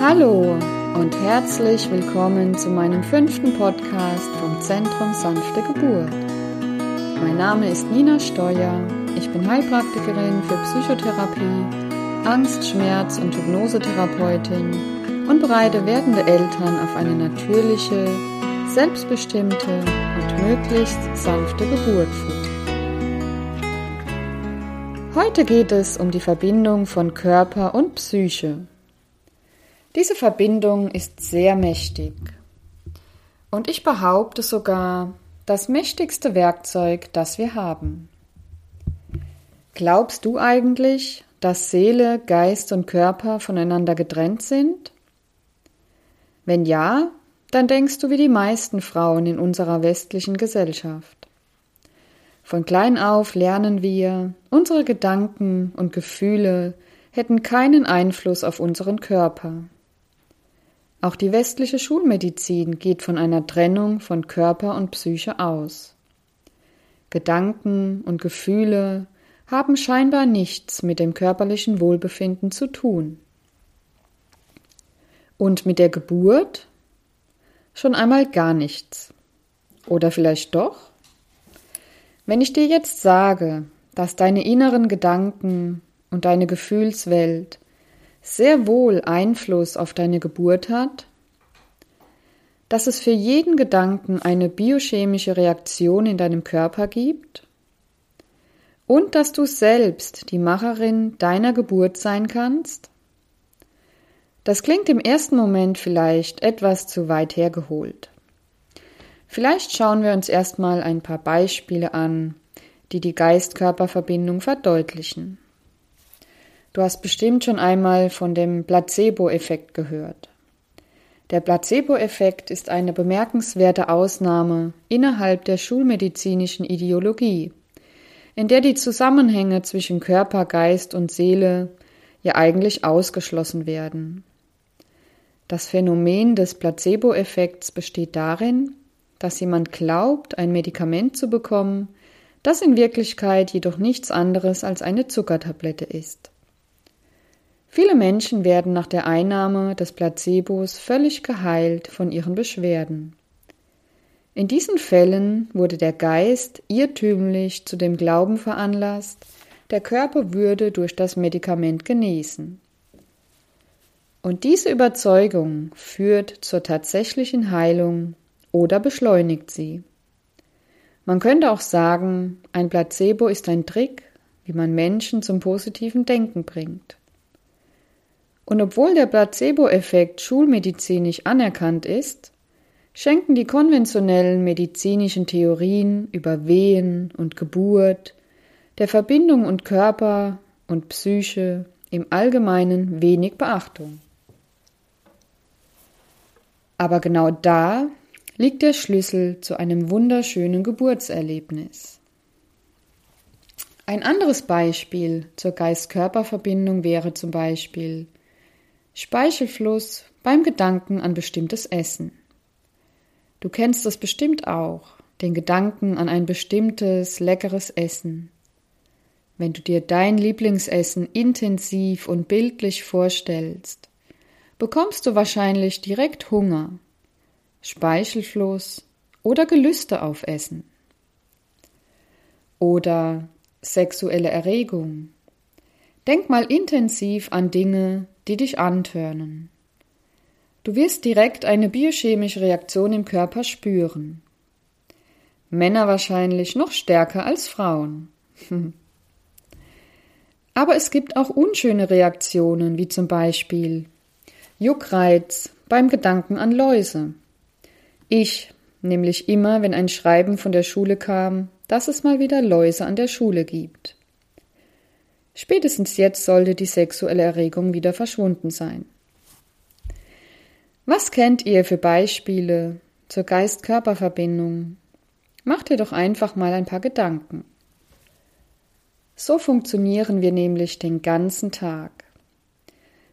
Hallo und herzlich willkommen zu meinem fünften Podcast vom Zentrum Sanfte Geburt. Mein Name ist Nina Steuer, ich bin Heilpraktikerin für Psychotherapie, Angst-, Schmerz- und Hypnosetherapeutin und bereite werdende Eltern auf eine natürliche, selbstbestimmte und möglichst sanfte Geburt vor. Heute geht es um die Verbindung von Körper und Psyche. Diese Verbindung ist sehr mächtig. Und ich behaupte sogar, das mächtigste Werkzeug, das wir haben. Glaubst du eigentlich, dass Seele, Geist und Körper voneinander getrennt sind? Wenn ja, dann denkst du wie die meisten Frauen in unserer westlichen Gesellschaft. Von klein auf lernen wir, unsere Gedanken und Gefühle hätten keinen Einfluss auf unseren Körper. Auch die westliche Schulmedizin geht von einer Trennung von Körper und Psyche aus. Gedanken und Gefühle haben scheinbar nichts mit dem körperlichen Wohlbefinden zu tun. Und mit der Geburt? Schon einmal gar nichts. Oder vielleicht doch? Wenn ich dir jetzt sage, dass deine inneren Gedanken und deine Gefühlswelt sehr wohl Einfluss auf deine Geburt hat, dass es für jeden Gedanken eine biochemische Reaktion in deinem Körper gibt und dass du selbst die Macherin deiner Geburt sein kannst? Das klingt im ersten Moment vielleicht etwas zu weit hergeholt. Vielleicht schauen wir uns erstmal ein paar Beispiele an, die die Geist-Körper-Verbindung verdeutlichen. Du hast bestimmt schon einmal von dem Placebo-Effekt gehört. Der Placebo-Effekt ist eine bemerkenswerte Ausnahme innerhalb der schulmedizinischen Ideologie, in der die Zusammenhänge zwischen Körper, Geist und Seele ja eigentlich ausgeschlossen werden. Das Phänomen des Placebo-Effekts besteht darin, dass jemand glaubt, ein Medikament zu bekommen, das in Wirklichkeit jedoch nichts anderes als eine Zuckertablette ist. Viele Menschen werden nach der Einnahme des Placebos völlig geheilt von ihren Beschwerden. In diesen Fällen wurde der Geist irrtümlich zu dem Glauben veranlasst, der Körper würde durch das Medikament genesen. Und diese Überzeugung führt zur tatsächlichen Heilung oder beschleunigt sie. Man könnte auch sagen, ein Placebo ist ein Trick, wie man Menschen zum positiven Denken bringt. Und obwohl der Placebo-Effekt schulmedizinisch anerkannt ist, schenken die konventionellen medizinischen Theorien über Wehen und Geburt, der Verbindung und Körper und Psyche im Allgemeinen wenig Beachtung. Aber genau da liegt der Schlüssel zu einem wunderschönen Geburtserlebnis. Ein anderes Beispiel zur Geist-Körper-Verbindung wäre zum Beispiel Speichelfluss beim Gedanken an bestimmtes Essen. Du kennst das bestimmt auch, den Gedanken an ein bestimmtes leckeres Essen. Wenn du dir dein Lieblingsessen intensiv und bildlich vorstellst, bekommst du wahrscheinlich direkt Hunger, Speichelfluss oder Gelüste auf Essen. Oder sexuelle Erregung. Denk mal intensiv an Dinge, die dich antörnen. Du wirst direkt eine biochemische Reaktion im Körper spüren. Männer wahrscheinlich noch stärker als Frauen. Aber es gibt auch unschöne Reaktionen, wie zum Beispiel Juckreiz beim Gedanken an Läuse. Ich, nämlich immer, wenn ein Schreiben von der Schule kam, dass es mal wieder Läuse an der Schule gibt. Spätestens jetzt sollte die sexuelle Erregung wieder verschwunden sein. Was kennt ihr für Beispiele zur Geist-Körper-Verbindung? Macht ihr doch einfach mal ein paar Gedanken. So funktionieren wir nämlich den ganzen Tag.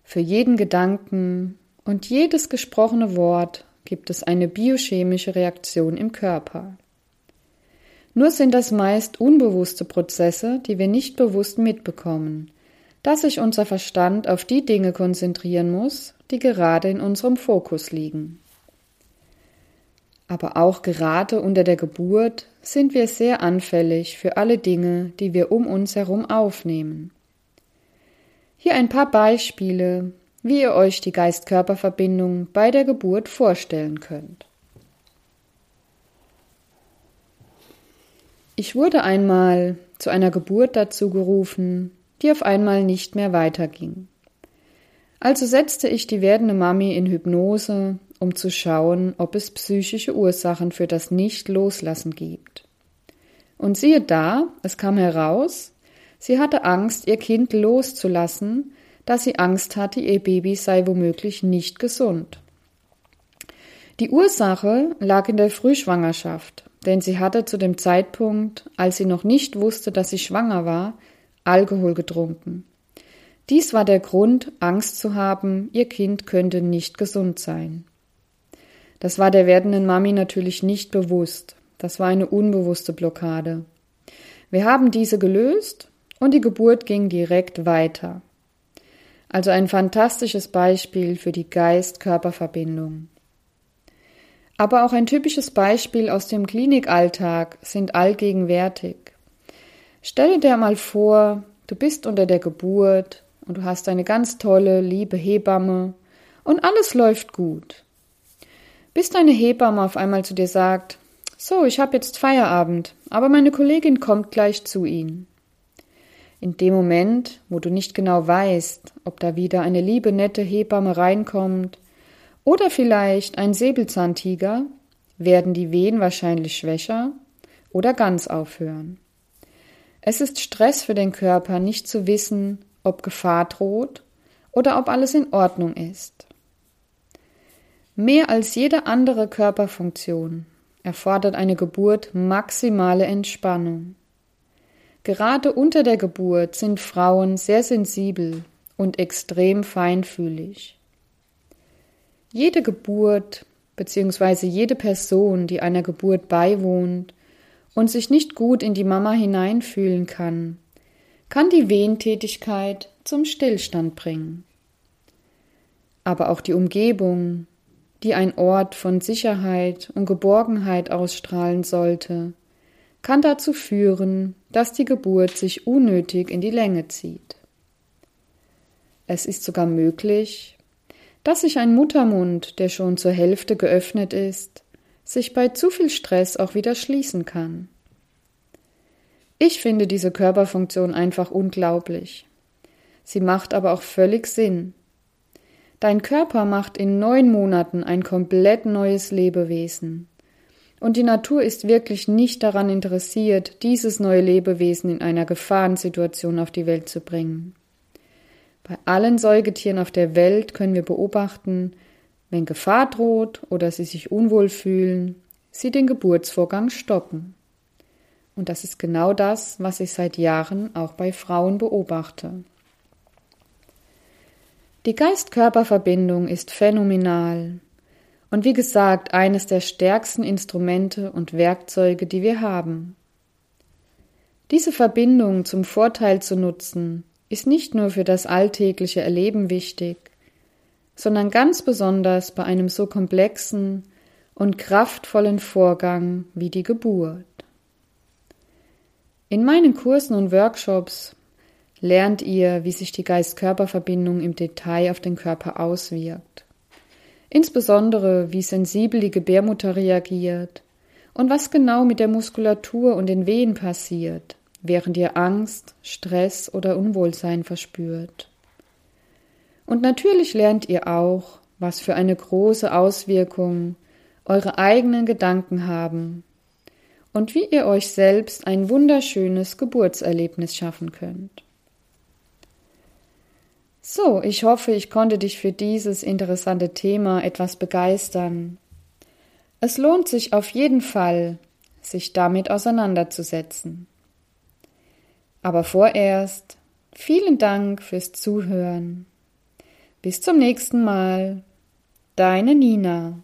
Für jeden Gedanken und jedes gesprochene Wort gibt es eine biochemische Reaktion im Körper. Nur sind das meist unbewusste Prozesse, die wir nicht bewusst mitbekommen, dass sich unser Verstand auf die Dinge konzentrieren muss, die gerade in unserem Fokus liegen. Aber auch gerade unter der Geburt sind wir sehr anfällig für alle Dinge, die wir um uns herum aufnehmen. Hier ein paar Beispiele, wie ihr euch die Geist-Körper-Verbindung bei der Geburt vorstellen könnt. Ich wurde einmal zu einer Geburt dazu gerufen, die auf einmal nicht mehr weiterging. Also setzte ich die werdende Mami in Hypnose, um zu schauen, ob es psychische Ursachen für das Nicht-Loslassen gibt. Und siehe da, es kam heraus, sie hatte Angst, ihr Kind loszulassen, da sie Angst hatte, ihr Baby sei womöglich nicht gesund. Die Ursache lag in der Frühschwangerschaft, denn sie hatte zu dem Zeitpunkt, als sie noch nicht wusste, dass sie schwanger war, Alkohol getrunken. Dies war der Grund, Angst zu haben, ihr Kind könnte nicht gesund sein. Das war der werdenden Mami natürlich nicht bewusst. Das war eine unbewusste Blockade. Wir haben diese gelöst und die Geburt ging direkt weiter. Also ein fantastisches Beispiel für die Geist-Körper-Verbindung. Aber auch ein typisches Beispiel aus dem Klinikalltag sind allgegenwärtig. Stelle dir mal vor, du bist unter der Geburt und du hast eine ganz tolle, liebe Hebamme und alles läuft gut. Bis deine Hebamme auf einmal zu dir sagt, so, ich habe jetzt Feierabend, aber meine Kollegin kommt gleich zu Ihnen. In dem Moment, wo du nicht genau weißt, ob da wieder eine liebe, nette Hebamme reinkommt oder vielleicht ein Säbelzahntiger, werden die Wehen wahrscheinlich schwächer oder ganz aufhören. Es ist Stress für den Körper, nicht zu wissen, ob Gefahr droht oder ob alles in Ordnung ist. Mehr als jede andere Körperfunktion erfordert eine Geburt maximale Entspannung. Gerade unter der Geburt sind Frauen sehr sensibel und extrem feinfühlig. Jede Geburt bzw. jede Person, die einer Geburt beiwohnt und sich nicht gut in die Mama hineinfühlen kann, kann die Wehentätigkeit zum Stillstand bringen. Aber auch die Umgebung, die ein Ort von Sicherheit und Geborgenheit ausstrahlen sollte, kann dazu führen, dass die Geburt sich unnötig in die Länge zieht. Es ist sogar möglich, dass sich ein Muttermund, der schon zur Hälfte geöffnet ist, sich bei zu viel Stress auch wieder schließen kann. Ich finde diese Körperfunktion einfach unglaublich. Sie macht aber auch völlig Sinn, Dein Körper macht in neun Monaten ein komplett neues Lebewesen. Und die Natur ist wirklich nicht daran interessiert, dieses neue Lebewesen in einer Gefahrensituation auf die Welt zu bringen. Bei allen Säugetieren auf der Welt können wir beobachten, wenn Gefahr droht oder sie sich unwohl fühlen, sie den Geburtsvorgang stoppen. Und das ist genau das, was ich seit Jahren auch bei Frauen beobachte. Die Geist-Körper-Verbindung ist phänomenal und wie gesagt eines der stärksten Instrumente und Werkzeuge, die wir haben. Diese Verbindung zum Vorteil zu nutzen, ist nicht nur für das alltägliche Erleben wichtig, sondern ganz besonders bei einem so komplexen und kraftvollen Vorgang wie die Geburt. In meinen Kursen und Workshops lernt ihr, wie sich die Geist-Körper-Verbindung im Detail auf den Körper auswirkt. Insbesondere, wie sensibel die Gebärmutter reagiert und was genau mit der Muskulatur und den Wehen passiert, während ihr Angst, Stress oder Unwohlsein verspürt. Und natürlich lernt ihr auch, was für eine große Auswirkung eure eigenen Gedanken haben und wie ihr euch selbst ein wunderschönes Geburtserlebnis schaffen könnt. So, ich hoffe, ich konnte dich für dieses interessante Thema etwas begeistern. Es lohnt sich auf jeden Fall, sich damit auseinanderzusetzen. Aber vorerst vielen Dank fürs Zuhören. Bis zum nächsten Mal. Deine Nina.